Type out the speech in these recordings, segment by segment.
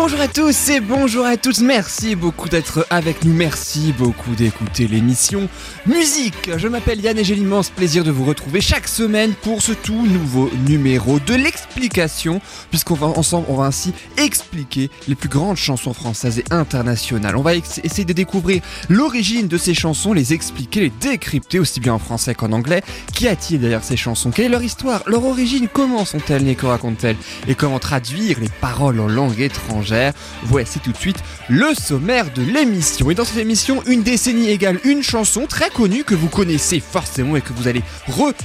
Bonjour à tous et bonjour à toutes, merci beaucoup d'être avec nous, merci beaucoup d'écouter l'émission Musique. Je m'appelle Yann et j'ai l'immense plaisir de vous retrouver chaque semaine pour ce tout nouveau numéro de l'explication, puisqu'on va ensemble, on va ainsi expliquer les plus grandes chansons françaises et internationales. On va essayer de découvrir l'origine de ces chansons, les expliquer, les décrypter aussi bien en français qu'en anglais. Qui a-t-il derrière ces chansons? Quelle est leur histoire? Leur origine? Comment sont-elles nées? Que racontent-elles? Et comment traduire les paroles en langue étrangère? Voici tout de suite le sommaire de l'émission. Et dans cette émission, une décennie égale une chanson très connue que vous connaissez forcément et que vous allez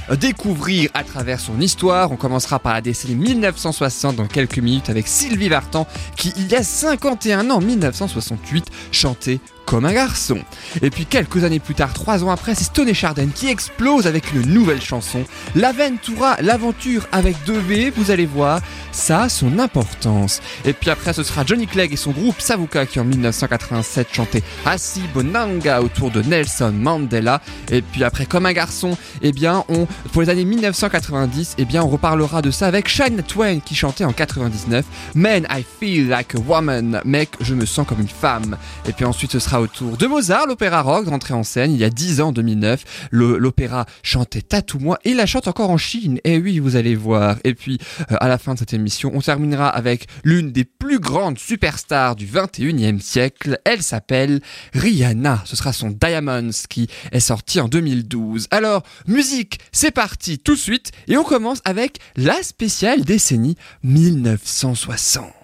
redécouvrir à travers son histoire. On commencera par la décennie 1960 dans quelques minutes avec Sylvie Vartan qui, il y a 51 ans, 1968, chantait comme un garçon. Et puis quelques années plus tard, trois ans après, c'est Stone Chardin qui explose avec une nouvelle chanson. L'Aventura, l'aventure avec deux V, vous allez voir, ça a son importance. Et puis après, ce sera Johnny Clegg et son groupe Savuka qui en 1987 chantait Asi Bonanga autour de Nelson Mandela. Et puis après, comme un garçon, eh bien, pour les années 1990, eh on reparlera de ça avec Shania Twain qui chantait en 99 Man, I feel like a woman. Mec, je me sens comme une femme. Et puis ensuite, ce sera autour de Mozart, l'opéra rock rentré en scène il y a 10 ans, 2009. L'opéra chantait Tatou-moi et la chante encore en Chine. Et eh oui, vous allez voir. Et puis, euh, à la fin de cette émission, on terminera avec l'une des plus grandes superstars du 21e siècle. Elle s'appelle Rihanna. Ce sera son Diamonds qui est sorti en 2012. Alors, musique, c'est parti tout de suite. Et on commence avec la spéciale décennie 1960.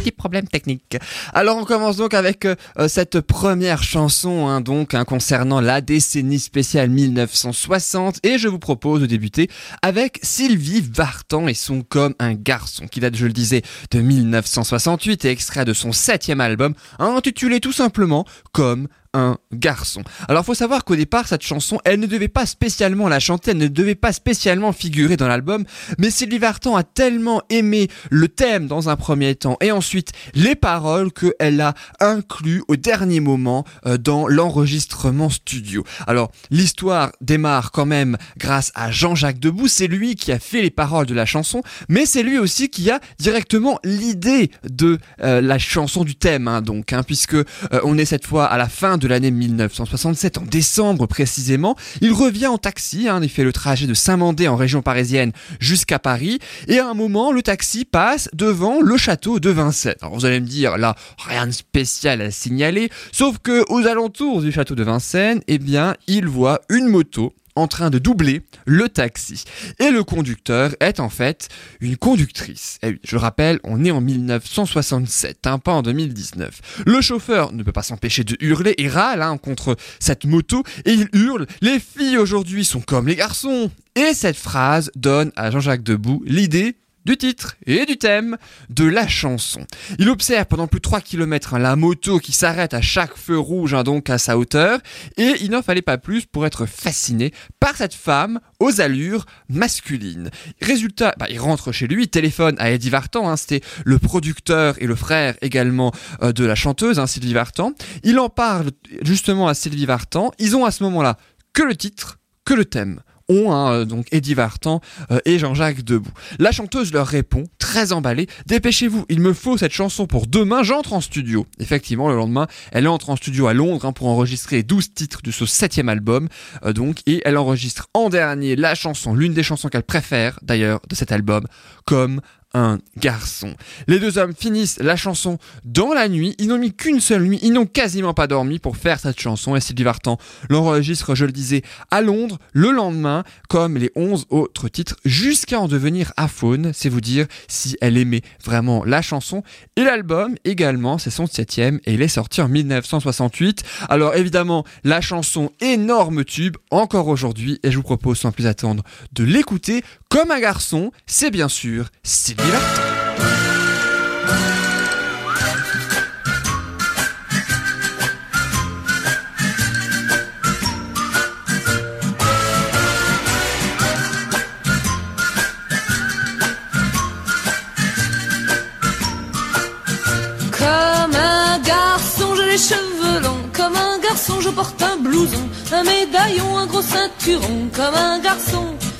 50 problèmes techniques. Alors on commence donc avec euh, euh, cette première chanson hein, donc hein, concernant la décennie spéciale 1960 et je vous propose de débuter avec Sylvie Vartan et son Comme un garçon qui date je le disais de 1968 et extrait de son septième album intitulé tout simplement Comme un garçon. Alors faut savoir qu'au départ cette chanson, elle ne devait pas spécialement la chanter, elle ne devait pas spécialement figurer dans l'album, mais Sylvie Vartan a tellement aimé le thème dans un premier temps et ensuite les paroles qu'elle a inclus au dernier moment euh, dans l'enregistrement studio. Alors l'histoire démarre quand même grâce à Jean-Jacques Debout, c'est lui qui a fait les paroles de la chanson, mais c'est lui aussi qui a directement l'idée de euh, la chanson du thème, hein, donc, hein, puisque euh, on est cette fois à la fin de l'année 1967, en décembre précisément. Il revient en taxi, hein, il fait le trajet de Saint-Mandé en région parisienne jusqu'à Paris, et à un moment, le taxi passe devant le château de Vincennes. Alors vous allez me dire, là, rien de spécial à signaler, sauf que aux alentours du château de Vincennes, eh bien, il voit une moto en train de doubler le taxi. Et le conducteur est en fait une conductrice. Et eh oui, je le rappelle, on est en 1967, un pas en 2019. Le chauffeur ne peut pas s'empêcher de hurler et râle hein, contre cette moto et il hurle « Les filles aujourd'hui sont comme les garçons !» Et cette phrase donne à Jean-Jacques Debout l'idée du titre et du thème de la chanson. Il observe pendant plus de 3 km hein, la moto qui s'arrête à chaque feu rouge, hein, donc à sa hauteur, et il n'en fallait pas plus pour être fasciné par cette femme aux allures masculines. Résultat, bah, il rentre chez lui, téléphone à Eddie Vartan, hein, c'était le producteur et le frère également euh, de la chanteuse, Sylvie Vartan. Il en parle justement à Sylvie Vartan. Ils ont à ce moment-là que le titre, que le thème ont, hein, euh, donc Eddie Vartan euh, et Jean-Jacques Debout. La chanteuse leur répond, très emballée, dépêchez-vous, il me faut cette chanson pour demain, j'entre en studio. Effectivement, le lendemain, elle entre en studio à Londres hein, pour enregistrer 12 titres de ce septième album, euh, donc, et elle enregistre en dernier la chanson, l'une des chansons qu'elle préfère d'ailleurs de cet album, comme un garçon. Les deux hommes finissent la chanson dans la nuit. Ils n'ont mis qu'une seule nuit. Ils n'ont quasiment pas dormi pour faire cette chanson. Et Sylvie Vartan l'enregistre, je le disais, à Londres le lendemain, comme les 11 autres titres, jusqu'à en devenir aphone. C'est vous dire si elle aimait vraiment la chanson. Et l'album également, c'est son septième et il est sorti en 1968. Alors évidemment, la chanson énorme tube encore aujourd'hui. Et je vous propose sans plus attendre de l'écouter comme un garçon, c'est bien sûr Sylvie Comme un garçon, j'ai les cheveux longs. Comme un garçon, je porte un blouson, un médaillon, un gros ceinturon. Comme un garçon,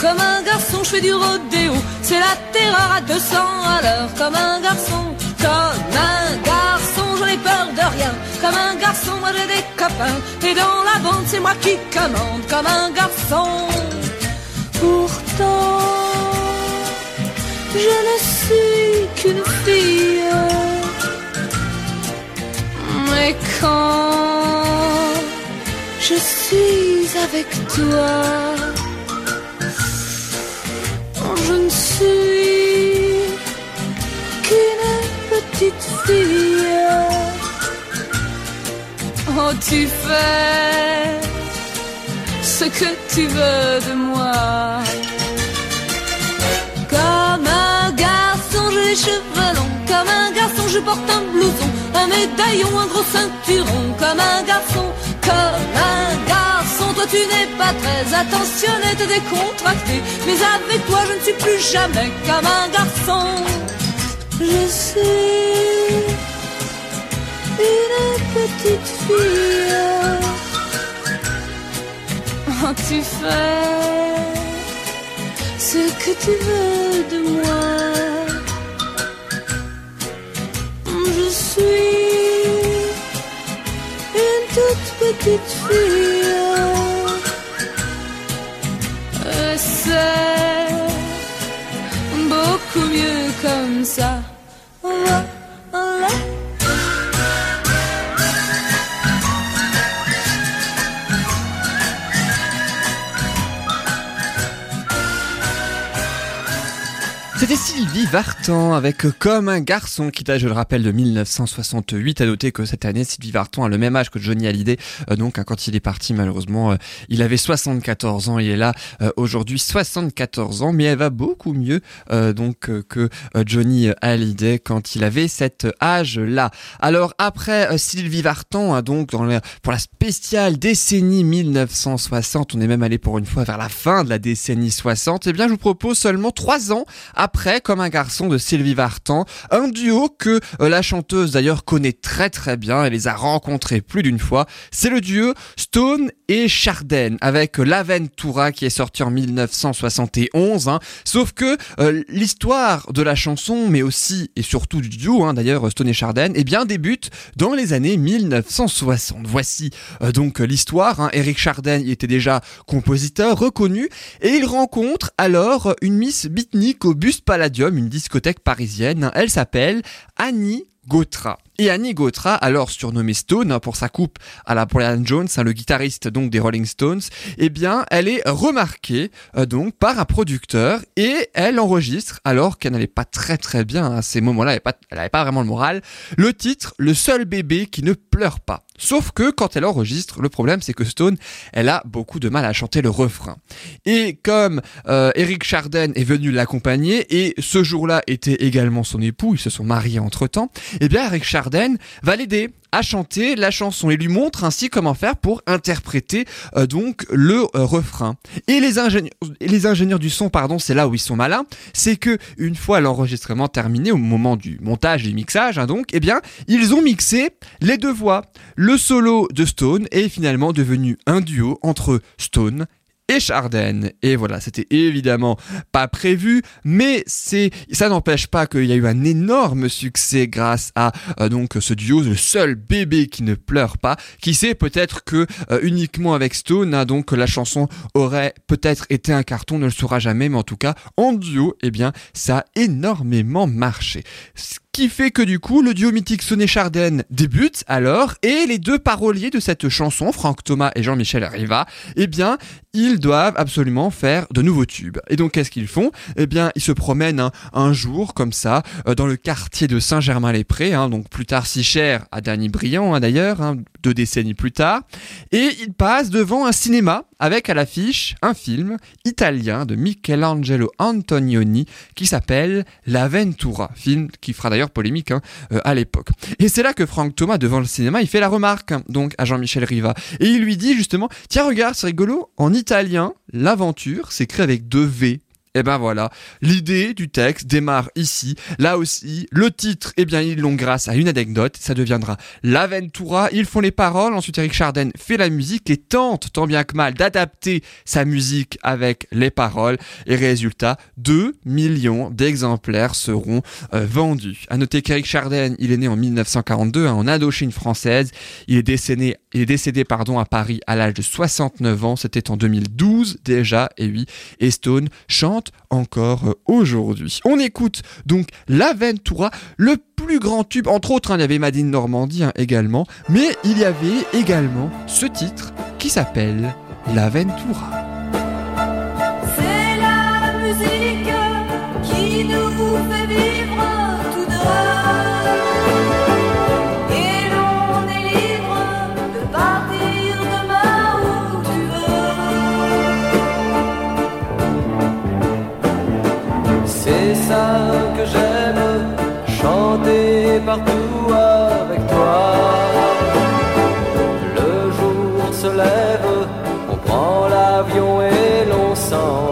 Comme un garçon, je fais du rodéo. C'est la terreur à 200 à l'heure. Comme un garçon, comme un garçon, j'en ai peur de rien. Comme un garçon, moi j'ai des copains. Et dans la bande, c'est moi qui commande. Comme un garçon. Pourtant, je ne suis qu'une fille. Mais quand je suis avec toi, je ne suis qu'une petite fille. Oh, tu fais ce que tu veux de moi. Comme un garçon, j'ai les cheveux longs. Comme un garçon, je porte un blouson, un médaillon, un gros ceinturon. Comme un garçon, comme un garçon, tu n'es pas très attentionné, t'es décontracté. Mais avec toi, je ne suis plus jamais comme un garçon. Je suis une petite fille. Oh, tu fais ce que tu veux de moi. Je suis une toute petite fille. Et C'est beaucoup mieux Sylvie Vartan avec Comme un garçon qui date, je le rappelle, de 1968. À noter que cette année, Sylvie Vartan a le même âge que Johnny Hallyday. Euh, donc, hein, quand il est parti, malheureusement, euh, il avait 74 ans. Il est là euh, aujourd'hui 74 ans, mais elle va beaucoup mieux donc que Johnny Hallyday quand il avait cet âge-là. Alors après Sylvie Vartan, hein, donc dans le- pour la spéciale décennie 1960, on est même allé pour une fois vers la fin de la décennie 60. Eh bien, je vous propose seulement trois ans après, comme un garçon de Sylvie Vartan, un duo que euh, la chanteuse d'ailleurs connaît très très bien, elle les a rencontrés plus d'une fois. C'est le duo Stone et Charden avec euh, L'Aventura qui est sorti en 1971. hein. Sauf que euh, l'histoire de la chanson, mais aussi et surtout du duo, hein, d'ailleurs Stone et Charden, eh bien débute dans les années 1960. Voici donc l'histoire. Hein. Eric Charden il était déjà compositeur reconnu et il rencontre alors une Miss Beatnik au Bus Palladium, une discothèque parisienne. Elle s'appelle Annie Gautra. Et Annie Gautra, alors surnommée Stone hein, pour sa coupe à la Brian Jones, hein, le guitariste donc des Rolling Stones, eh bien, elle est remarquée euh, donc par un producteur et elle enregistre alors qu'elle n'allait pas très très bien à ces moments-là, elle n'avait pas, vraiment le moral. Le titre, le seul bébé qui ne pleure pas. Sauf que quand elle enregistre, le problème c'est que Stone, elle a beaucoup de mal à chanter le refrain. Et comme euh, Eric Charden est venu l'accompagner et ce jour-là était également son époux, ils se sont mariés entre-temps, eh bien Eric Charden va l'aider à chanter la chanson et lui montre ainsi comment faire pour interpréter euh, donc le euh, refrain. Et les ingénieurs, les ingénieurs du son, pardon, c'est là où ils sont malins, c'est que une fois l'enregistrement terminé, au moment du montage et du mixage, hein, donc, eh bien, ils ont mixé les deux voix. Le solo de Stone est finalement devenu un duo entre Stone et Charden. Et voilà, c'était évidemment pas prévu, mais c'est ça n'empêche pas qu'il y a eu un énorme succès grâce à euh, donc ce duo, le seul bébé qui ne pleure pas. Qui sait peut-être que euh, uniquement avec Stone, hein, donc la chanson aurait peut-être été un carton, on ne le saura jamais, mais en tout cas en duo, eh bien ça a énormément marché. Qui fait que du coup le duo mythique Sonné Chardin débute alors et les deux paroliers de cette chanson, Franck Thomas et Jean-Michel Riva, eh bien ils doivent absolument faire de nouveaux tubes. Et donc qu'est-ce qu'ils font? Eh bien ils se promènent un, un jour comme ça euh, dans le quartier de Saint-Germain-les-Prés, hein, donc plus tard si cher à Danny Briand hein, d'ailleurs, hein, deux décennies plus tard, et ils passent devant un cinéma avec à l'affiche un film italien de Michelangelo Antonioni qui s'appelle L'Aventura, film qui fera d'ailleurs polémique hein, euh, à l'époque. Et c'est là que Franck Thomas, devant le cinéma, il fait la remarque hein, donc à Jean-Michel Riva. Et il lui dit justement, tiens regarde, c'est rigolo, en italien, l'aventure s'écrit avec deux V. Et ben voilà, l'idée du texte démarre ici. Là aussi, le titre, eh bien ils l'ont grâce à une anecdote, ça deviendra l'Aventura. Ils font les paroles, ensuite Eric Chardin fait la musique et tente tant bien que mal d'adapter sa musique avec les paroles. Et résultat, 2 millions d'exemplaires seront euh, vendus. À noter qu'Eric Chardin, il est né en 1942 hein, en Indochine française. Il est décédé, il est décédé pardon à Paris à l'âge de 69 ans. C'était en 2012 déjà. Et oui, et Stone encore euh, aujourd'hui. On écoute donc l'Aventura, le plus grand tube, entre autres, hein, il y avait Madine Normandie hein, également, mais il y avait également ce titre qui s'appelle la musique qui nous fait vivre tout deux. Partout avec toi. Le jour se lève, on prend l'avion et l'on s'en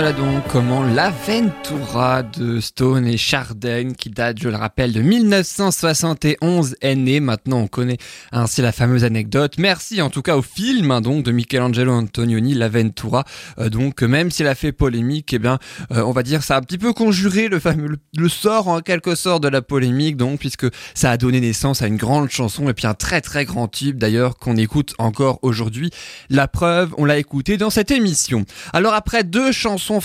voilà donc comment l'Aventura de Stone et Chardin, qui date, je le rappelle, de 1971, est née. Maintenant, on connaît ainsi la fameuse anecdote. Merci en tout cas au film hein, donc de Michelangelo Antonioni, l'Aventura. Euh, donc même s'il a fait polémique, eh bien, euh, on va dire ça a un petit peu conjuré le sort en quelque sorte de la polémique, donc puisque ça a donné naissance à une grande chanson et puis un très très grand tube d'ailleurs qu'on écoute encore aujourd'hui. La preuve, on l'a écouté dans cette émission. Alors après deux chansons chanson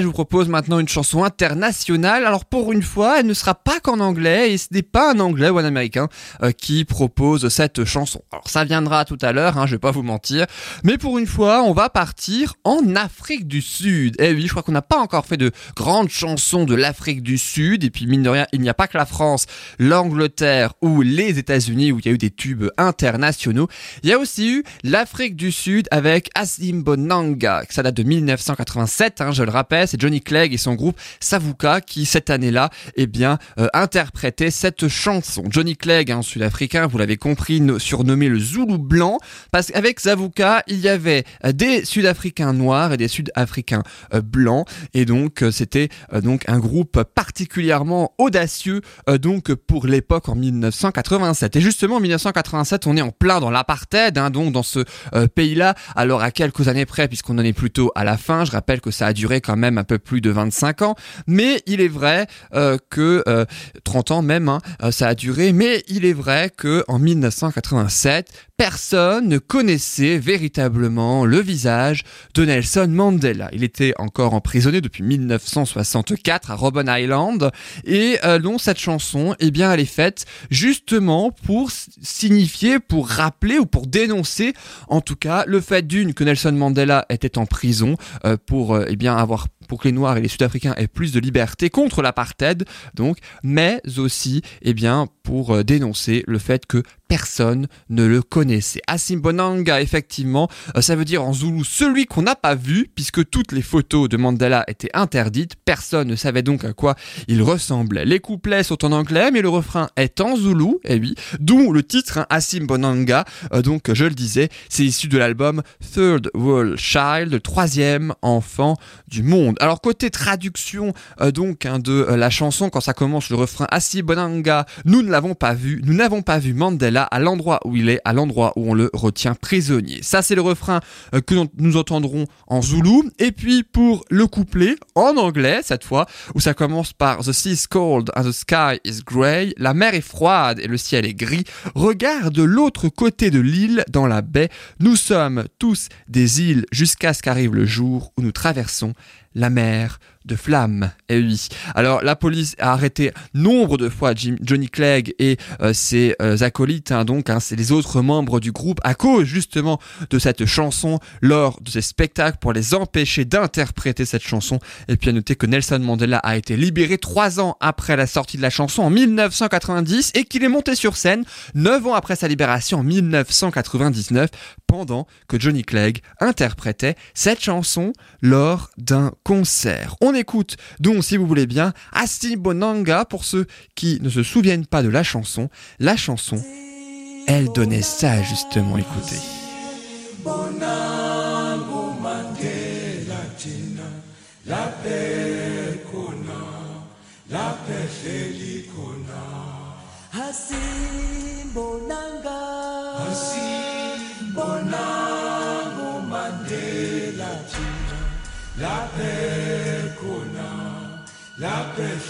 je vous propose maintenant une chanson internationale. Alors pour une fois, elle ne sera pas qu'en anglais et ce n'est pas un anglais ou un américain euh, qui propose cette chanson. Alors ça viendra tout à l'heure, hein, je vais pas vous mentir, mais pour une fois, on va partir en Afrique du Sud. Eh oui, je crois qu'on n'a pas encore fait de grandes chansons de l'Afrique du Sud et puis mine de rien, il n'y a pas que la France, l'Angleterre ou les États-Unis où il y a eu des tubes internationaux. Il y a aussi eu l'Afrique du Sud avec Bonanga, ça date de 1987 Hein, je le rappelle, c'est Johnny Clegg et son groupe Savuka qui cette année-là, eh bien, euh, interprétaient cette chanson. Johnny Clegg, un sud-africain, vous l'avez compris, surnommé le Zoulou blanc, parce qu'avec Savuka, il y avait euh, des Sud-Africains noirs et des Sud-Africains euh, blancs, et donc c'était donc un groupe particulièrement audacieux donc pour l'époque en 1987. Et justement, en 1987, on est en plein dans l'apartheid, hein, donc dans ce pays-là. Alors à quelques années près, puisqu'on en est plutôt à la fin, je rappelle que ça a duré quand même un peu plus de 25 ans, mais il est vrai euh, que 30 euh, ans même, hein, euh, ça a duré, mais il est vrai que en 1987, personne ne connaissait véritablement le visage de Nelson Mandela. Il était encore emprisonné depuis 1964 à Robben Island. Et euh, donc cette chanson, eh bien, elle est faite justement pour signifier, pour rappeler ou pour dénoncer, en tout cas, le fait d'une que Nelson Mandela était en prison euh, pour eh bien avoir pour que les Noirs et les Sud-Africains aient plus de liberté contre l'apartheid, donc, mais aussi, eh bien, pour euh, dénoncer le fait que personne ne le connaissait. Asimbonanga, effectivement, euh, ça veut dire en zoulou celui qu'on n'a pas vu, puisque toutes les photos de Mandela étaient interdites, personne ne savait donc à quoi il ressemblait. Les couplets sont en anglais, mais le refrain est en zoulou, et eh oui, d'où le titre hein, Asimbonanga, euh, donc je le disais, c'est issu de l'album Third World Child, le troisième enfant du monde. Alors côté traduction donc hein, de la chanson, quand ça commence le refrain Asimbonanga, nous ne l'avons pas vu, nous n'avons pas vu Mandela à l'endroit où il est, à l'endroit où on le retient prisonnier. Ça c'est le refrain euh, que nous entendrons en zoulou. Et puis pour le couplet, en anglais cette fois, où ça commence par The sea is cold and the sky is grey, la mer est froide et le ciel est gris, regarde de l'autre côté de l'île, dans la baie, nous sommes tous des îles jusqu'à ce qu'arrive le jour où nous traversons la mer de flammes. Et eh oui. Alors la police a arrêté nombre de fois Johnny Clegg et euh, ses euh, acolytes, hein, donc hein, c'est les autres membres du groupe, à cause justement de cette chanson lors de ces spectacles pour les empêcher d'interpréter cette chanson. Et puis à noter que Nelson Mandela a été libéré trois ans après la sortie de la chanson en 1990 et qu'il est monté sur scène neuf ans après sa libération en 1999 pendant que Johnny Clegg interprétait cette chanson lors d'un concert. Écoute donc, si vous voulez bien, Asti Bonanga pour ceux qui ne se souviennent pas de la chanson. La chanson, elle donnait ça justement, écoutez. la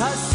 다시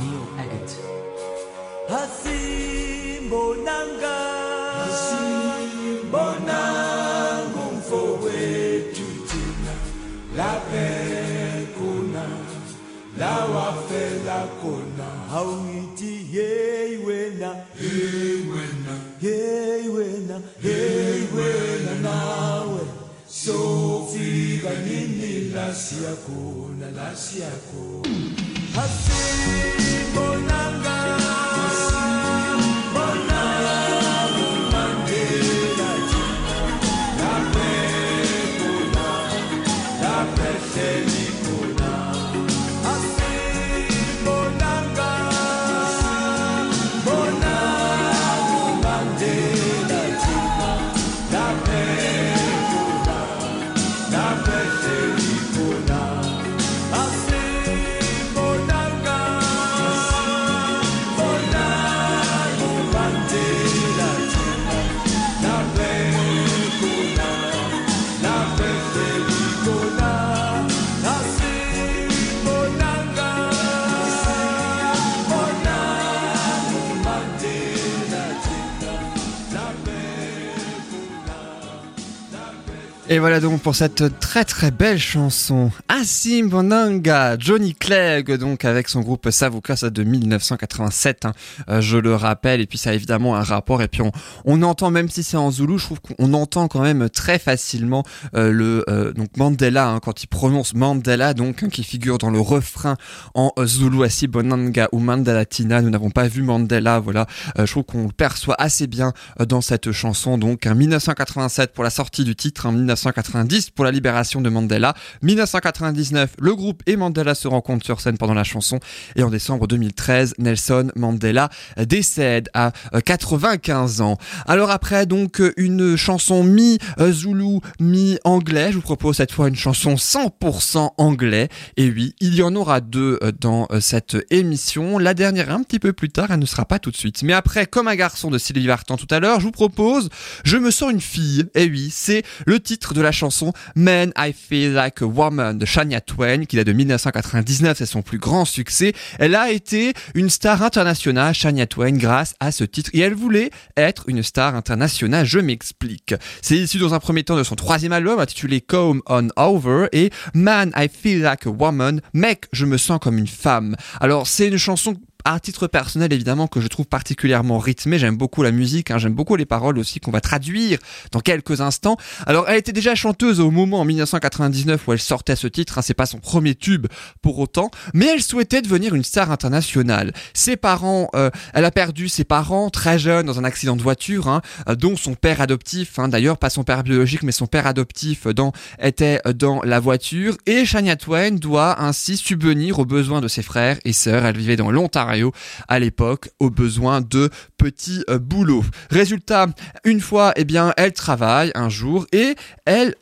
New edit. Hasimbo nanga. Hasimbo nangu mfowetu tina. Lape kuna. La wafela kona. Hawiti yeiwena. Yeiwena. Yeiwena. Yeiwena nawe. So fika nini nafsi yako na nafsi yako Et voilà donc pour cette très très belle chanson. Assim Bonanga, Johnny Clegg donc avec son groupe Savuka ça de 1987 hein, euh, je le rappelle et puis ça a évidemment un rapport et puis on, on entend même si c'est en Zoulou je trouve qu'on entend quand même très facilement euh, le euh, donc Mandela hein, quand il prononce Mandela donc hein, qui figure dans le refrain en Zoulou Assim Bonanga ou Mandela Tina nous n'avons pas vu Mandela voilà. Je trouve qu'on le perçoit assez bien dans cette chanson donc hein, 1987 pour la sortie du titre 1990 pour la libération de Mandela. 1999 le groupe et Mandela se rencontrent sur scène pendant la chanson. Et en décembre 2013 Nelson Mandela décède à euh, 95 ans. Alors après donc euh, une chanson mi euh, zoulou mi anglais je vous propose cette fois une chanson 100% anglais. Et oui il y en aura deux euh, dans euh, cette émission. La dernière un petit peu plus tard elle ne sera pas tout de suite. Mais après comme un garçon de Sylvie Vartan tout à l'heure je vous propose je me sens une fille et oui c'est le titre de la chanson Man I Feel Like a Woman de Shania Twain qui date de 1999 c'est son plus grand succès. Elle a été une star internationale Shania Twain grâce à ce titre. Et elle voulait être une star internationale je m'explique. C'est issu dans un premier temps de son troisième album intitulé Come On Over et Man I Feel Like a Woman mec je me sens comme une femme. Alors c'est une chanson à titre personnel évidemment que je trouve particulièrement rythmée, j'aime beaucoup la musique, hein, j'aime beaucoup les paroles aussi qu'on va traduire dans quelques instants. Alors elle était déjà chanteuse au moment en 1999 où elle sortait ce titre, hein, c'est pas son premier tube pour autant, mais elle souhaitait devenir une star internationale. Ses parents, euh, elle a perdu ses parents très jeunes dans un accident de voiture, hein, dont son père adoptif, hein, d'ailleurs pas son père biologique mais son père adoptif était dans la voiture, et Shania Twain doit ainsi subvenir aux besoins de ses frères et sœurs, elle vivait dans l'Ontario à l'époque aux besoins de petits euh, boulots. Résultat, une fois, eh bien, elle travaille un jour et elle,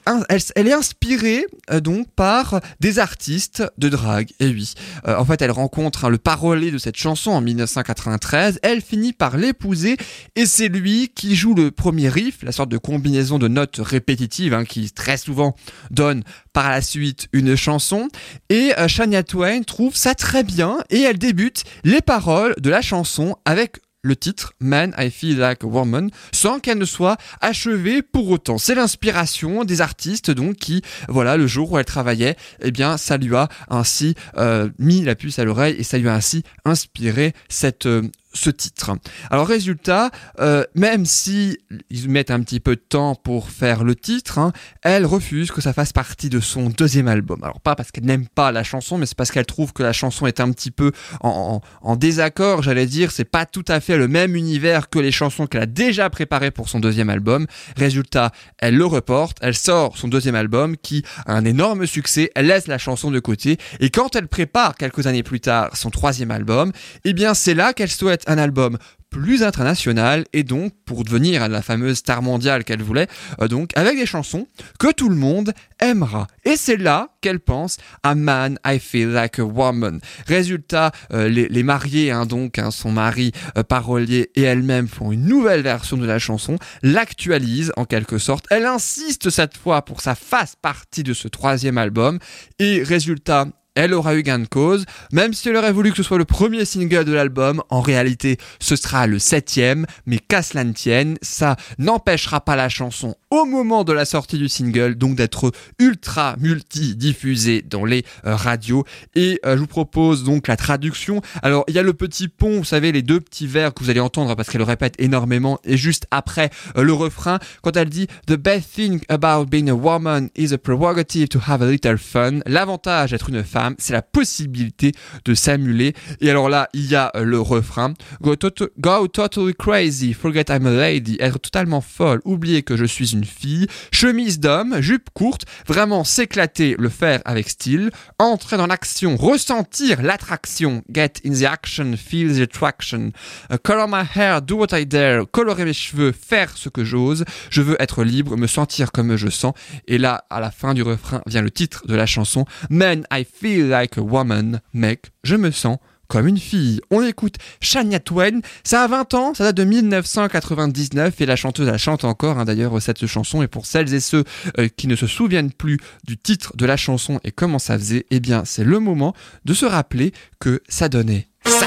elle est inspirée euh, donc par des artistes de drague. Et oui, Euh, en fait, elle rencontre hein, le parolier de cette chanson en 1993. Elle finit par l'épouser et c'est lui qui joue le premier riff, la sorte de combinaison de notes répétitives hein, qui très souvent donne par la suite une chanson. Et euh, Shania Twain trouve ça très bien et elle débute les paroles de la chanson avec le titre Man I Feel Like a Woman sans qu'elle ne soit achevée pour autant. C'est l'inspiration des artistes donc qui, voilà, le jour où elle travaillait, eh bien ça lui a ainsi euh, mis la puce à l'oreille et ça lui a ainsi inspiré cette euh, ce titre. Alors résultat, euh, même si ils mettent un petit peu de temps pour faire le titre, hein, elle refuse que ça fasse partie de son deuxième album. Alors pas parce qu'elle n'aime pas la chanson, mais c'est parce qu'elle trouve que la chanson est un petit peu en, en- en désaccord, j'allais dire. C'est pas tout à fait le même univers que les chansons qu'elle a déjà préparées pour son deuxième album. Résultat, elle le reporte, elle sort son deuxième album qui a un énorme succès, elle laisse la chanson de côté, et quand elle prépare quelques années plus tard son troisième album, eh bien c'est là qu'elle souhaite un album plus internationale et donc pour devenir la fameuse star mondiale qu'elle voulait, euh, donc avec des chansons que tout le monde aimera. Et c'est là qu'elle pense à Man, I Feel Like a Woman. Résultat, euh, les, mariés, hein, donc hein, son mari euh, parolier et elle-même font une nouvelle version de la chanson, l'actualisent en quelque sorte. Elle insiste cette fois pour que ça fasse partie de ce troisième album et résultat, elle aura eu gain de cause, même si elle aurait voulu que ce soit le premier single de l'album, en réalité ce sera le septième, mais qu'à cela ne tienne, ça n'empêchera pas la chanson au moment de la sortie du single, donc d'être ultra multi-diffusée dans les euh, radios. Et euh, je vous propose donc la traduction. Alors il y a le petit pont, vous savez, les deux petits vers que vous allez entendre parce qu'elle le répète énormément, et juste après euh, le refrain, quand elle dit The best thing about being a woman is a prerogative to have a little fun. L'avantage d'être une femme, c'est la possibilité de s'amuler. Et alors là, il y a euh, le refrain. Go, to- go totally crazy, forget I'm a lady, être totalement folle, oublier que je suis une fille, chemise d'homme, jupe courte, vraiment s'éclater, le faire avec style, entrer dans l'action, ressentir l'attraction, get in the action, feel the attraction, Uh, color my hair, do what I dare, colorer mes cheveux, faire ce que j'ose, je veux être libre, me sentir comme je sens. Et là, à la fin du refrain, vient le titre de la chanson, Man, I feel like a woman, mec, je me sens comme une fille. On écoute Shania Twain, ça a 20 ans, ça date de 1999 et la chanteuse la chante encore hein, d'ailleurs cette chanson et pour celles et ceux euh, qui ne se souviennent plus du titre de la chanson et comment ça faisait, eh bien c'est le moment de se rappeler que ça donnait ça.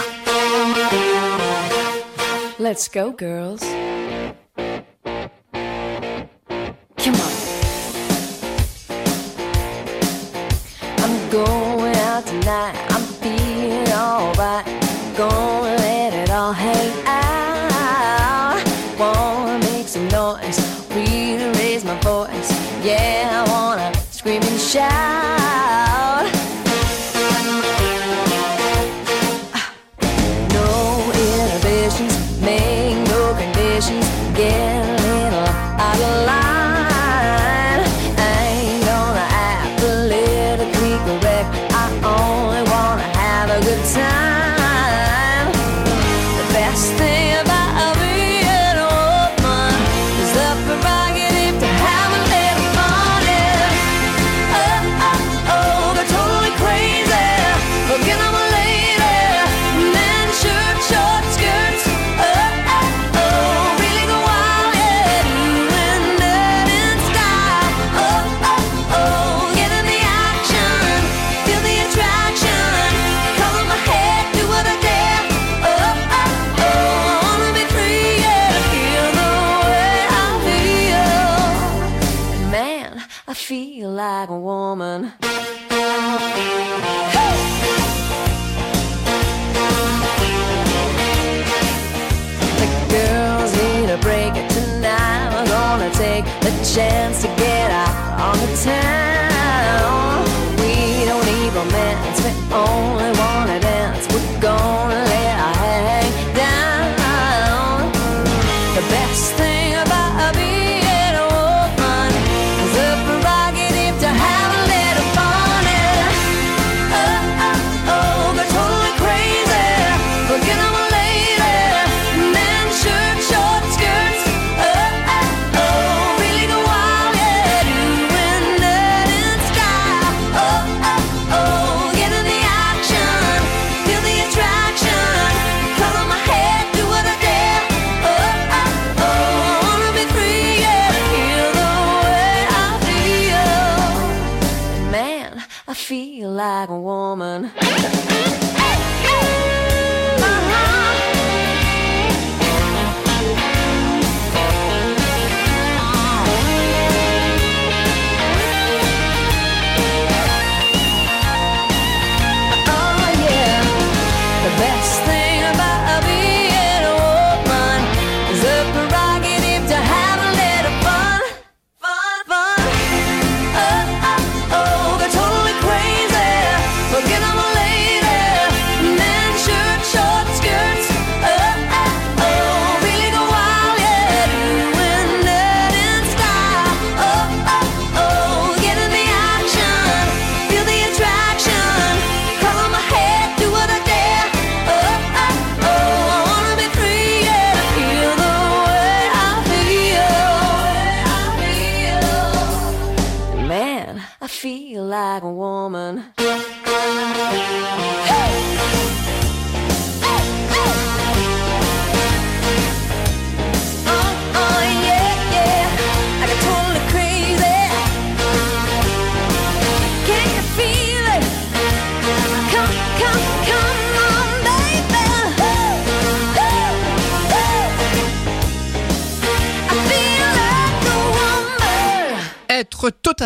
Let's go, girls. Come on. I'm going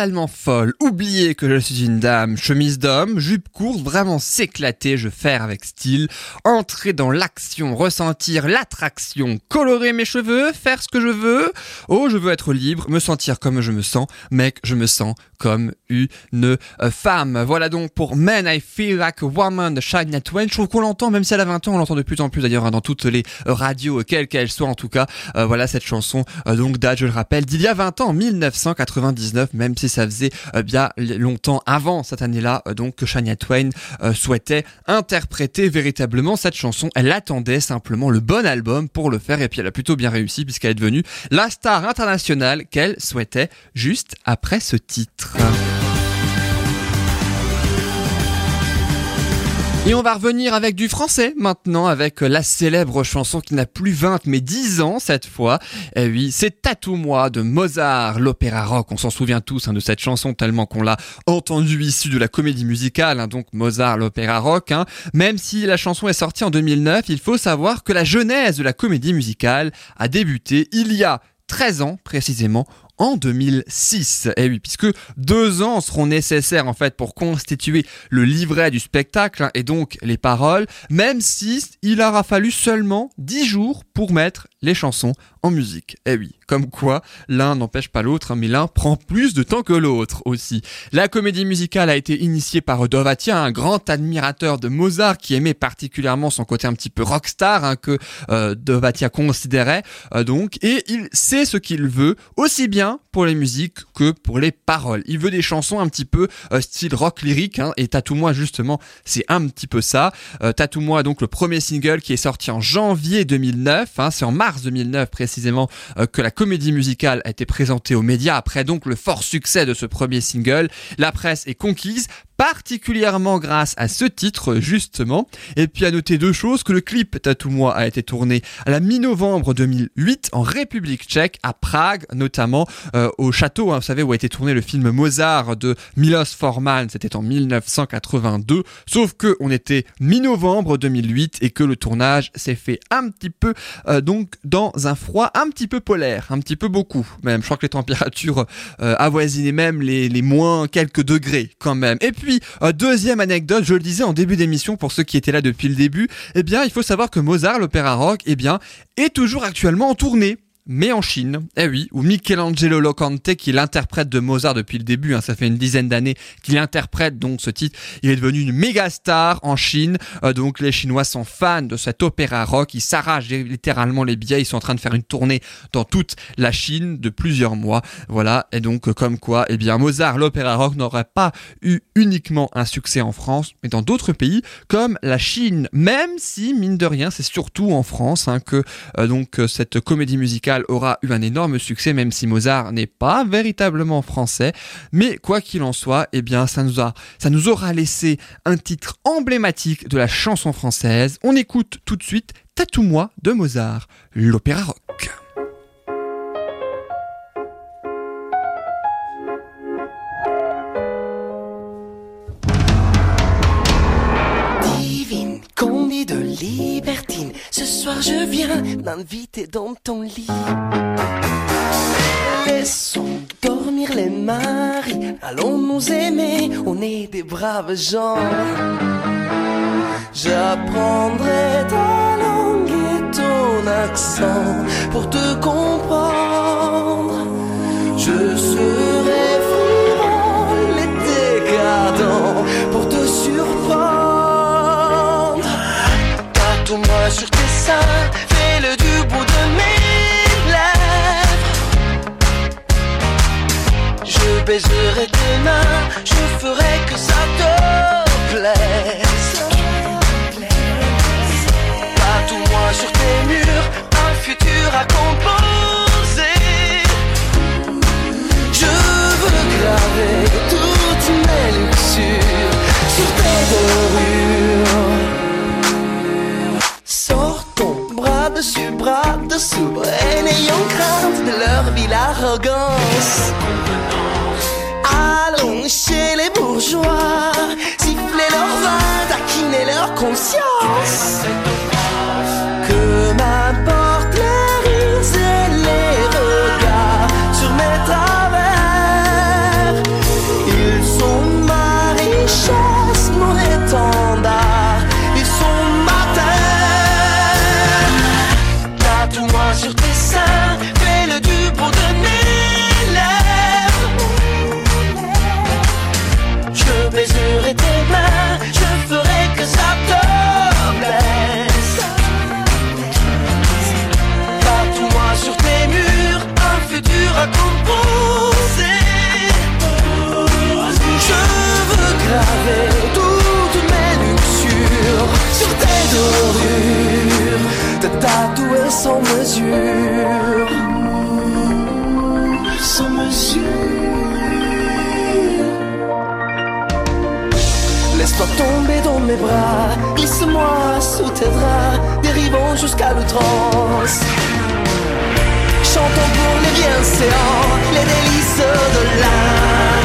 totalement folle, oublier que je suis une dame, chemise d'homme, jupe courte, vraiment s'éclater, je faire avec style, entrer dans l'action, ressentir l'attraction, colorer mes cheveux, faire ce que je veux. Oh, je veux être libre, me sentir comme je me sens, mec, je me sens comme une euh, femme. Voilà donc pour Men I Feel Like a Woman de Shania Twain. Je trouve qu'on l'entend, même si elle a 20 ans, on l'entend de plus en plus d'ailleurs hein, dans toutes les euh, radios, quelles qu'elles soient en tout cas. Euh, voilà cette chanson, euh, donc date, je le rappelle, d'il y a 20 ans, en 1999, même si ça faisait euh, bien longtemps avant cette année-là, euh, donc que Shania Twain euh, souhaitait interpréter véritablement cette chanson. Elle attendait simplement le bon album pour le faire et puis elle a plutôt bien réussi puisqu'elle est devenue la star internationale qu'elle souhaitait juste après ce titre. Et on va revenir avec du français maintenant, avec la célèbre chanson qui n'a plus 20 mais 10 ans cette fois. Et oui, c'est Tatou-moi de Mozart, l'opéra rock. On s'en souvient tous hein, de cette chanson tellement qu'on l'a entendue issue de la comédie musicale, hein, donc Mozart, l'opéra rock. hein. Même si la chanson est sortie en 2009, il faut savoir que la genèse de la comédie musicale a débuté il y a 13 ans précisément en 2006. Et oui, puisque deux ans seront nécessaires en fait pour constituer le livret du spectacle hein, et donc les paroles, même si il aura fallu seulement 10 jours pour mettre les chansons en musique. Eh oui, comme quoi l'un n'empêche pas l'autre, hein, mais l'un prend plus de temps que l'autre aussi. La comédie musicale a été initiée par Dovatia, un grand admirateur de Mozart qui aimait particulièrement son côté un petit peu rockstar hein, que euh, Dovatia considérait euh, donc, et il sait ce qu'il veut aussi bien pour les musiques que pour les paroles. Il veut des chansons un petit peu euh, style rock lyrique, hein, et Tatou-moi justement, c'est un petit peu ça. Euh, Tatou-moi donc le premier single qui est sorti en janvier 2009, hein, c'est en mars 2009 précisément euh, que la comédie musicale a été présentée aux médias après donc le fort succès de ce premier single. La presse est conquise particulièrement grâce à ce titre justement. Et puis à noter deux choses, que le clip Tatou-moi a été tourné à la mi-novembre 2008 en République tchèque, à Prague notamment, euh, au château, hein, vous savez, où a été tourné le film Mozart de Milos Forman, c'était en 1982, sauf que on était mi-novembre 2008 et que le tournage s'est fait un petit peu euh, donc dans un froid un petit peu polaire, un petit peu beaucoup même, je crois que les températures euh, avoisinaient même les, les moins quelques degrés quand même. Et puis, euh, deuxième anecdote, je le disais en début d'émission pour ceux qui étaient là depuis le début, eh bien, il faut savoir que Mozart, l'opéra rock, eh bien, est toujours actuellement en tournée mais en Chine, eh oui, où Michelangelo Locante, qui l'interprète de Mozart depuis le début, hein, ça fait une dizaine d'années qu'il interprète donc ce titre, il est devenu une méga star en Chine, Euh, donc les Chinois sont fans de cet opéra rock, ils s'arrachent littéralement les billets, ils sont en train de faire une tournée dans toute la Chine de plusieurs mois, voilà, et donc euh, comme quoi, eh bien Mozart, l'opéra rock n'aurait pas eu uniquement un succès en France, mais dans d'autres pays comme la Chine, même si mine de rien, c'est surtout en France hein, que euh, donc cette comédie musicale aura eu un énorme succès, même si Mozart n'est pas véritablement français. Mais quoi qu'il en soit, eh bien, ça nous a, ça nous aura laissé un titre emblématique de la chanson française. On écoute tout de suite Tatou-moi de Mozart, l'opéra rock. De libertine. Ce soir je viens m'inviter dans ton lit. Laissons dormir les maris, allons nous aimer, on est des braves gens. J'apprendrai ta langue et ton accent pour te comprendre. Je serai frivole et décadent Tatoue-moi sur tes seins, fais-le du bout de mes lèvres. Je baiserai tes mains, je ferai que ça te plaise. Tatoue-moi sur tes murs, un futur à composer. dessus, bras dessous, et crainte de leur ville arrogance. Allons chez les bourgeois, siffler leur vin, taquiner leur conscience. Sans mesure. Laisse-toi tomber dans mes bras, glisse-moi sous tes draps, dérivons jusqu'à l'outrance. Chantons pour les bienséants, les délices de l'indécence.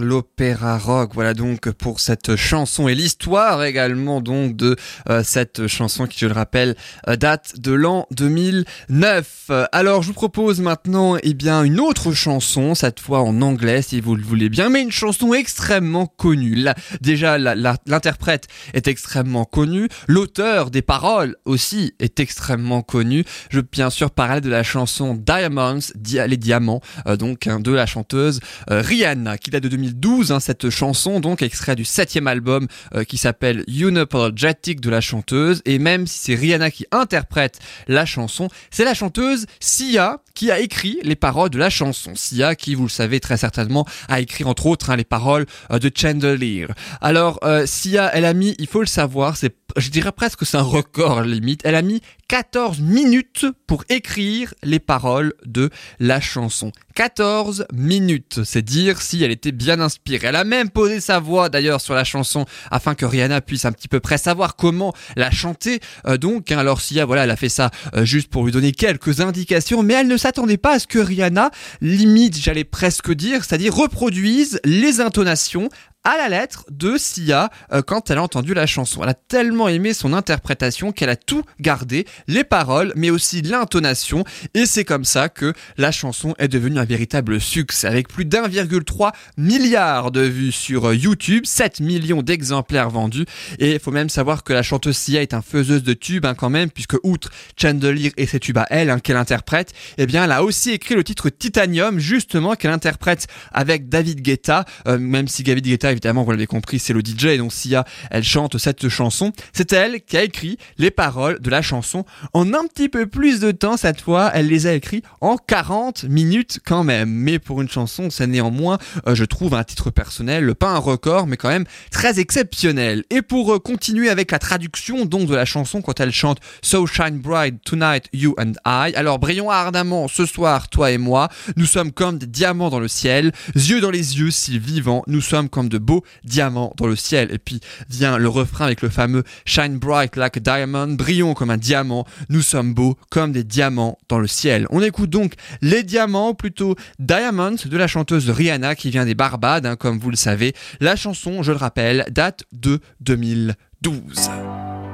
L'opéra rock. Voilà donc pour cette chanson et l'histoire également donc de euh, cette chanson qui, je le rappelle, euh, date de l'an 2009. Euh, Alors je vous propose maintenant eh bien une autre chanson, cette fois en anglais si vous le voulez bien, mais une chanson extrêmement connue. Là, déjà l'interprète est extrêmement connu, l'auteur des paroles aussi est extrêmement connu. Je bien sûr parler de la chanson Diamonds, Dia- les diamants, euh, donc hein, de la chanteuse Rihanna, qui de 2012, hein, cette chanson, donc extrait du septième album euh, qui s'appelle Unapologetic de la chanteuse, et même si c'est Rihanna qui interprète la chanson, c'est la chanteuse Sia qui a écrit les paroles de la chanson. Sia qui, vous le savez très certainement, a écrit entre autres hein, les paroles euh, de Chandelier. Alors euh, Sia, elle a mis, il faut le savoir, c'est, je dirais presque que c'est un record limite, elle a mis 14 minutes pour écrire les paroles de la chanson. 14 minutes, c'est dire si elle était bien inspirée. Elle a même posé sa voix d'ailleurs sur la chanson afin que Rihanna puisse un petit peu près savoir comment la chanter. Euh, donc, hein, alors Sia, voilà, elle a fait ça euh, juste pour lui donner quelques indications, mais elle ne s'attendait pas à ce que Rihanna, limite, j'allais presque dire, c'est-à-dire reproduise les intonations à la lettre de Sia euh, quand elle a entendu la chanson. Elle a tellement aimé son interprétation qu'elle a tout gardé, les paroles, mais aussi l'intonation, et c'est comme ça que la chanson est devenue un véritable succès, avec plus d'1,3 milliard de vues sur euh, YouTube, 7 millions d'exemplaires vendus, et il faut même savoir que la chanteuse Sia est un faiseuse de tubes hein, quand même, puisque outre Chandelier et ses tubes à elle, hein, qu'elle interprète, eh bien elle a aussi écrit le titre Titanium, justement, qu'elle interprète avec David Guetta, euh, même si David Guetta, évidemment, vous l'avez compris, c'est le DJ, donc Sia, elle chante cette chanson. C'est elle qui a écrit les paroles de la chanson en un petit peu plus de temps cette fois. Elle les a écrits en 40 minutes quand même. Mais pour une chanson, c'est néanmoins, euh, je trouve, un titre personnel, pas un record, mais quand même très exceptionnel. Et pour euh, continuer avec la traduction donc de la chanson quand elle chante So Shine Bright Tonight You and I, alors brillons ardemment ce soir, toi et moi, nous sommes comme des diamants dans le ciel, yeux dans les yeux si vivants, nous sommes comme de beaux diamants dans le ciel. Et puis vient le refrain avec le fameux Shine Bright Like a Diamond, brillons comme un diamant, nous sommes beaux comme des diamants dans le ciel. On écoute donc les diamants, plutôt Diamonds de la chanteuse Rihanna qui vient des Barbades, hein, comme vous le savez. La chanson, je le rappelle, date de 2012.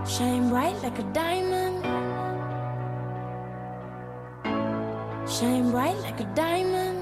Shine bright like a diamond. Shine bright like a diamond.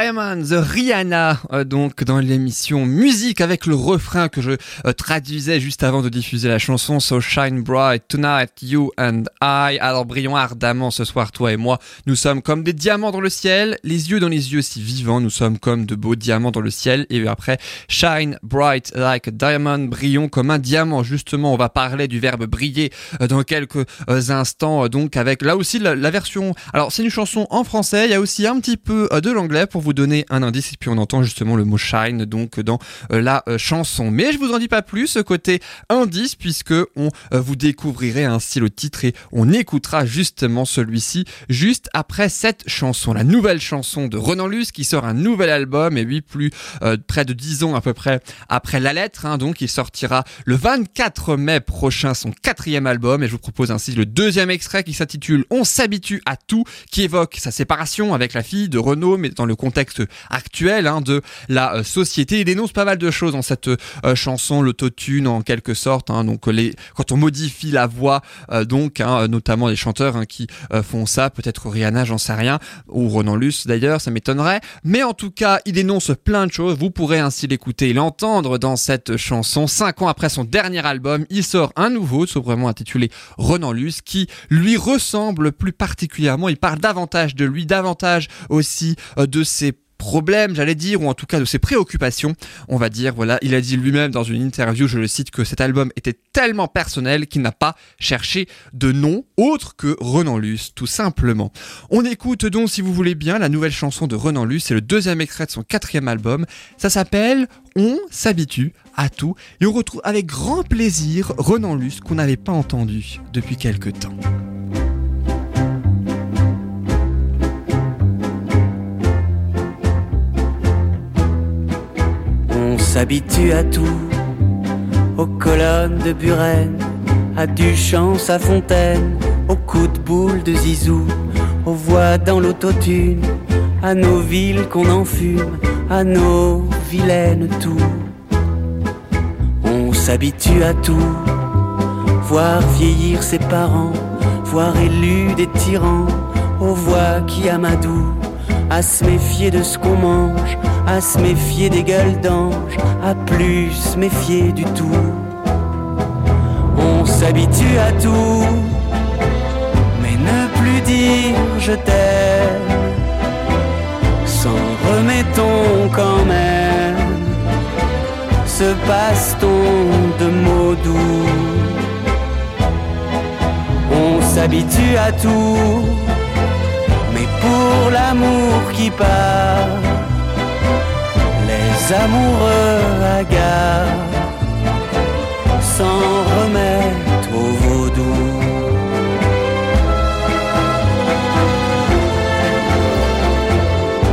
Diamonds, Rihanna, euh, donc dans l'émission musique avec le refrain que je euh, traduisais juste avant de diffuser la chanson So Shine Bright Tonight You and I. Alors brillons ardemment ce soir toi et moi. Nous sommes comme des diamants dans le ciel, les yeux dans les yeux si vivants. Nous sommes comme de beaux diamants dans le ciel. Et après Shine Bright like a diamond, brillons comme un diamant. Justement, on va parler du verbe briller euh, dans quelques instants. donc avec là aussi la, version. Alors c'est une chanson en français. Il y a aussi un petit peu de l'anglais pour vous donner un indice et puis on entend justement le mot shine donc dans euh, la euh, chanson. Mais je vous en dis pas plus côté indice puisque on euh, vous découvrirez ainsi le titre et on écoutera justement celui-ci juste après cette chanson, la nouvelle chanson de Renan Luce qui sort un nouvel album et oui plus euh, près de 10 ans à peu près après la lettre. hein. donc il sortira le 24 mai prochain son quatrième album et je vous propose ainsi le deuxième extrait qui s'intitule On s'habitue à tout qui évoque sa séparation avec la fille de Renaud mais dans le contexte actuel hein, de la euh, société. Il dénonce pas mal de choses dans cette euh, chanson, l'autotune en quelque sorte. hein. donc les, quand on modifie la voix, euh, donc hein, notamment les chanteurs qui euh, font ça, peut-être Rihanna, j'en sais rien, ou Ronan Luce d'ailleurs, ça m'étonnerait. Mais en tout cas, il dénonce plein de choses. Vous pourrez ainsi l'écouter et l'entendre dans cette chanson. Cinq ans après son dernier album, il sort un nouveau, sobrement intitulé Renan Luce, qui lui ressemble plus particulièrement. Il parle davantage de lui, davantage aussi euh, de ses problèmes, j'allais dire, ou en tout cas de ses préoccupations, on va dire, voilà, il a dit lui-même dans une interview, je le cite, que cet album était tellement personnel qu'il n'a pas cherché de nom autre que Renan Luce, tout simplement. On écoute donc, si vous voulez bien, la nouvelle chanson de Renan Luce, c'est le deuxième extrait de son quatrième album, ça s'appelle On s'habitue à tout, et on retrouve avec grand plaisir Renan Luce qu'on n'avait pas entendu depuis quelque temps. S'habitue à tout, aux colonnes de Buren, à Duchamp, à Fontaine, aux coups de boule de Zizou, aux voix dans l'autotune, à nos villes qu'on enfume, à nos vilaines tours. On s'habitue à tout, voir vieillir ses parents, voir élus des tyrans, aux voix qui amadouent, à se méfier de ce qu'on mange, à se méfier des gueules d'ange, à plus se méfier du tout. On s'habitue à tout, mais ne plus dire je t'aime, s'en remettons quand même, se passe-t-on de mots doux. On s'habitue à tout, mais pour l'amour qui part, amoureux hagards s'en remettent au vaudou.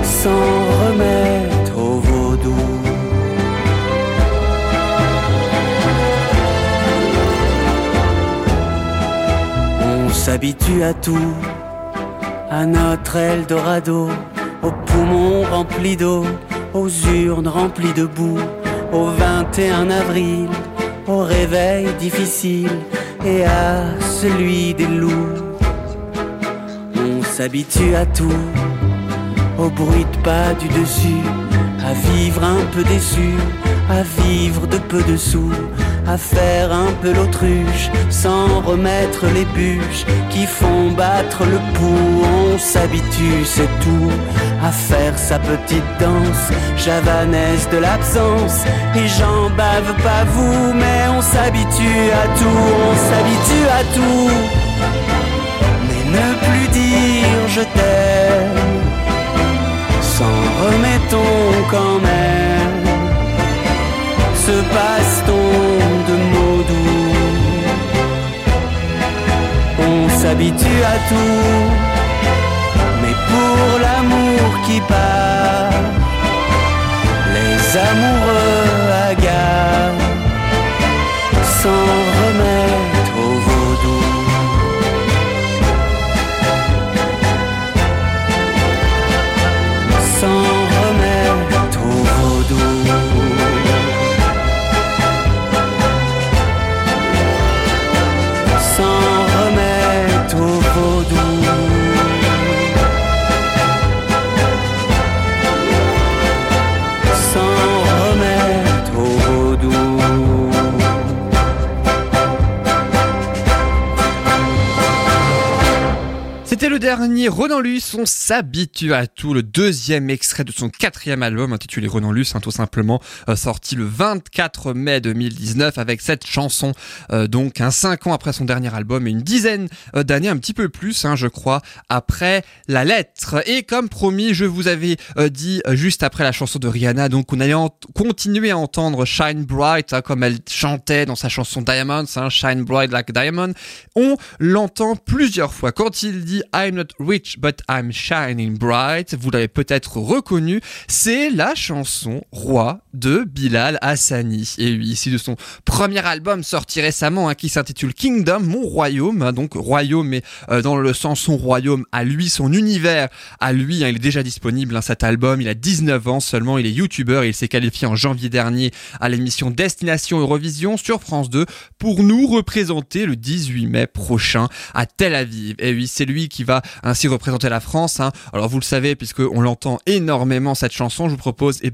S'en remettre au vaudou. On s'habitue à tout, à notre Eldorado, aux poumons remplis d'eau, aux urnes remplies de boue, au 21 avril, au réveil difficile et à celui des loups. On s'habitue à tout, au bruit de pas du dessus, à vivre un peu déçu, à vivre de peu de sous, à faire un peu l'autruche, sans remettre les bûches qui font battre le pouls. On s'habitue, c'est tout, à faire sa petite danse, javanaise de l'absence. Et j'en bave pas vous, mais on s'habitue à tout, on s'habitue à tout. Mais ne plus dire je t'aime s'en remettons quand même. Se passe-t-on de mots doux? On s'habitue à tout, mais pour l'amour qui part, les amoureux hagards s'en remettre au dernier Ronan Luce, on s'habitue à tout, le deuxième extrait de son quatrième album intitulé Ronan Luce, hein, tout simplement, euh, sorti le 24 mai 2019 avec cette chanson, euh, donc un cinq ans après son dernier album et une dizaine euh, d'années, un petit peu plus, hein, je crois, après la lettre. Et comme promis, je vous avais dit juste après la chanson de Rihanna, donc on allait continuer à entendre Shine Bright, hein, comme elle chantait dans sa chanson Diamonds, hein, Shine Bright like Diamond. On l'entend plusieurs fois. Quand il dit I'm not rich but I'm shining bright, vous l'avez peut-être reconnu, c'est la chanson Roi de Bilal Hassani. Et oui, ici de son premier album sorti récemment, hein, qui s'intitule Kingdom, mon royaume, hein, donc royaume, mais euh, dans le sens son royaume à lui, son univers à lui, hein, il est déjà disponible, cet album, il a 19 ans seulement, il est youtubeur, il s'est qualifié en janvier dernier à l'émission Destination Eurovision sur France 2 pour nous représenter le 18 mai prochain à Tel Aviv. Et oui, c'est lui qui va ainsi représenter la France. hein. Alors vous le savez, puisque on l'entend énormément cette chanson, je vous propose eh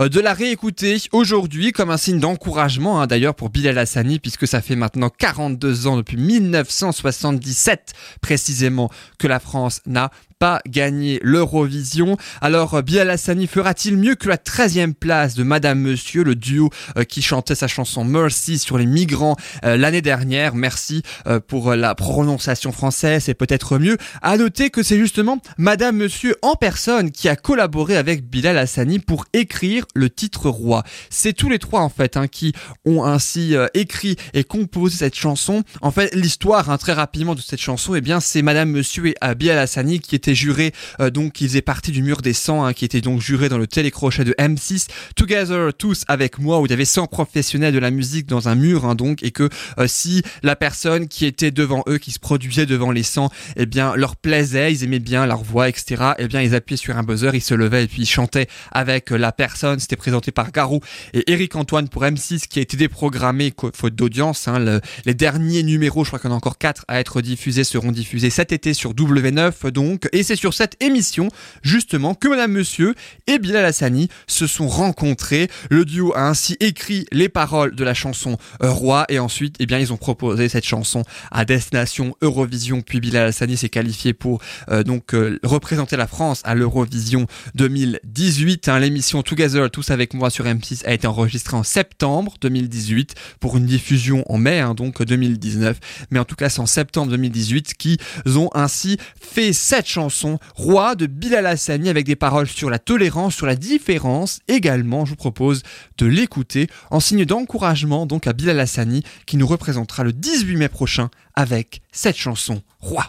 euh, de la réécouter aujourd'hui comme un signe d'encouragement hein, d'ailleurs pour Bilal Hassani, puisque ça fait maintenant 42 ans depuis 1977 précisément que la France n'a pas gagné l'Eurovision. Alors Bilal Hassani fera-t-il mieux que la 13e place de Madame Monsieur, le duo euh, qui chantait sa chanson Mercy sur les migrants euh, l'année dernière? Merci euh, pour la prononciation française, c'est peut-être mieux. À noter que c'est justement Madame Monsieur en personne qui a collaboré avec Bilal Hassani pour écrire le titre roi. C'est tous les trois en fait hein, qui ont ainsi écrit et composé cette chanson. En fait, l'histoire hein, très rapidement de cette chanson, eh bien c'est Madame Monsieur et Bilal Hassani qui étaient jurés, euh, donc qui faisaient partie du mur des 100, hein, qui étaient donc jurés dans le télécrochet de M6, Together tous avec moi, où il y avait 100 professionnels de la musique dans un mur, hein, donc, et que euh, si la personne qui était devant eux, qui se produisait devant les 100, eh bien leur plaisait, ils aimaient bien leur voix, etc. Eh bien ils appuyaient sur un buzzer, ils se levaient et puis ils chantaient avec euh, la personne. C'était présenté par Garou et Eric Antoine pour M6, qui a été déprogrammé faute d'audience. Hein, le- les derniers numéros, je crois en a encore quatre à être diffusés, seront diffusés cet été sur W9 donc. Et c'est sur cette émission, justement, que Madame Monsieur et Bilal Hassani se sont rencontrés. Le duo a ainsi écrit les paroles de la chanson euh, Roi et ensuite, eh bien, ils ont proposé cette chanson à destination Eurovision. Puis Bilal Hassani s'est qualifié pour euh, donc euh, représenter la France à l'Eurovision 2018. hein. L'émission Together, tous avec moi sur M6, a été enregistrée en septembre 2018 pour une diffusion en mai, hein, donc 2019. Mais en tout cas, c'est en septembre 2018 qu'ils ont ainsi fait cette chanson Roi de Bilal Hassani avec des paroles sur la tolérance, sur la différence. Également, je vous propose de l'écouter en signe d'encouragement donc à Bilal Hassani qui nous représentera le 18 mai prochain avec cette chanson Roi.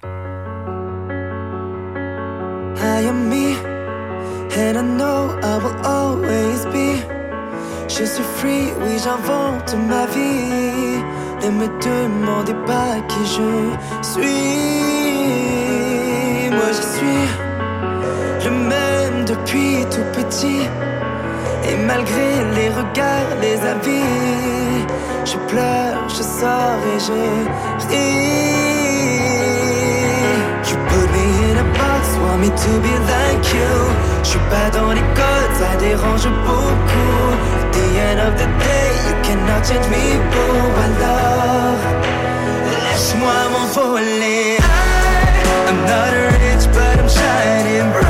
Je même depuis tout petit. Et malgré les regards, les avis, je pleure, je sors et je ris. You put me in a box, want me to be like you. Je suis pas dans les codes, ça dérange beaucoup. At the end of the day, you cannot change me, boo. Alors, laisse-moi m'envoler. I'm not rich, but I'm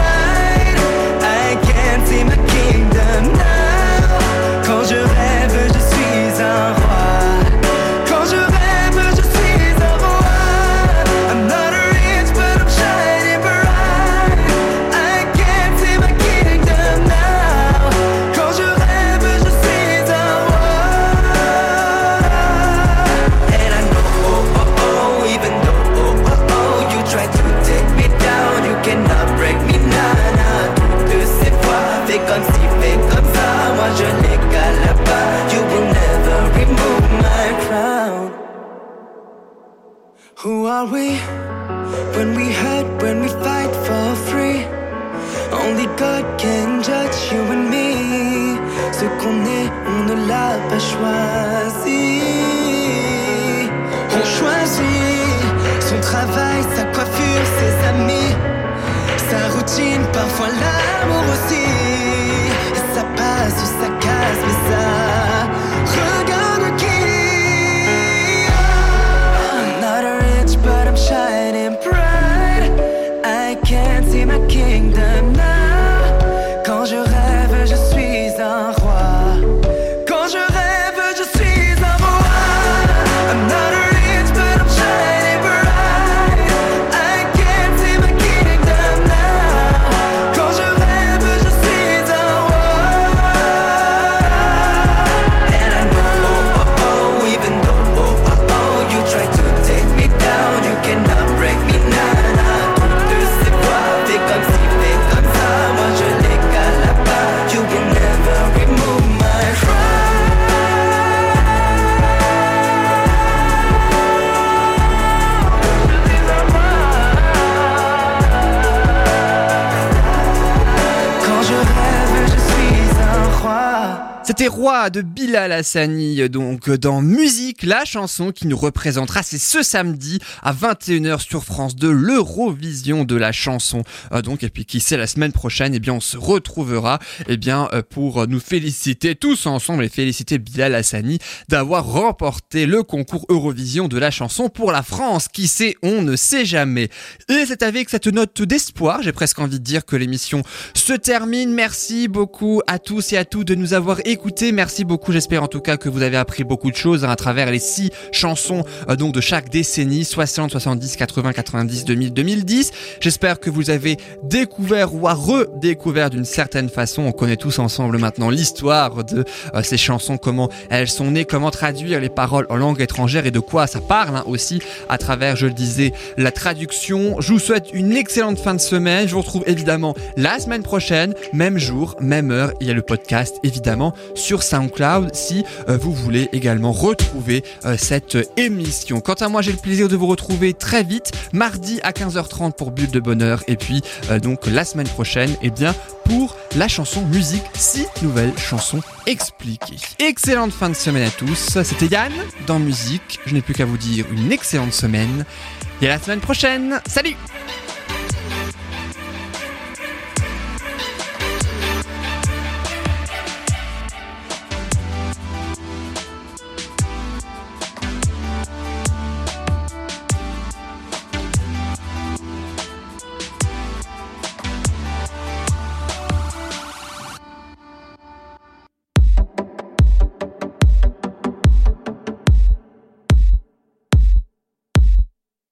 Bilal Hassani, donc dans Musique, la chanson qui nous représentera, c'est ce samedi à 21h sur France 2, l'Eurovision de la chanson. Euh, donc, et puis qui sait, la semaine prochaine, eh bien, on se retrouvera, eh bien, euh, pour nous féliciter tous ensemble et féliciter Bilal Hassani d'avoir remporté le concours Eurovision de la chanson pour la France. Qui sait, on ne sait jamais. Et c'est avec cette note d'espoir, j'ai presque envie de dire que l'émission se termine. Merci beaucoup à tous et à toutes de nous avoir écoutés. Merci beaucoup. J'espère en tout cas que vous avez appris beaucoup de choses à travers les six chansons euh, donc de chaque décennie 60, 70, 80, 90, 2000, 2010. J'espère que vous avez découvert ou à redécouvert d'une certaine façon. On connaît tous ensemble maintenant l'histoire de euh, ces chansons, comment elles sont nées, comment traduire les paroles en langue étrangère et de quoi ça parle hein, aussi à travers, je le disais, la traduction. Je vous souhaite une excellente fin de semaine. Je vous retrouve évidemment la semaine prochaine, même jour, même heure. Il y a le podcast évidemment sur SoundCloud si euh, vous voulez également retrouver euh, cette émission. Quant à moi, j'ai le plaisir de vous retrouver très vite, mardi à 15h30 pour Bulle de Bonheur et puis euh, donc la semaine prochaine, eh bien pour la chanson musique, six nouvelles chansons expliquées. Excellente fin de semaine à tous. C'était Yann dans Musique. Je n'ai plus qu'à vous dire une excellente semaine et la semaine prochaine. Salut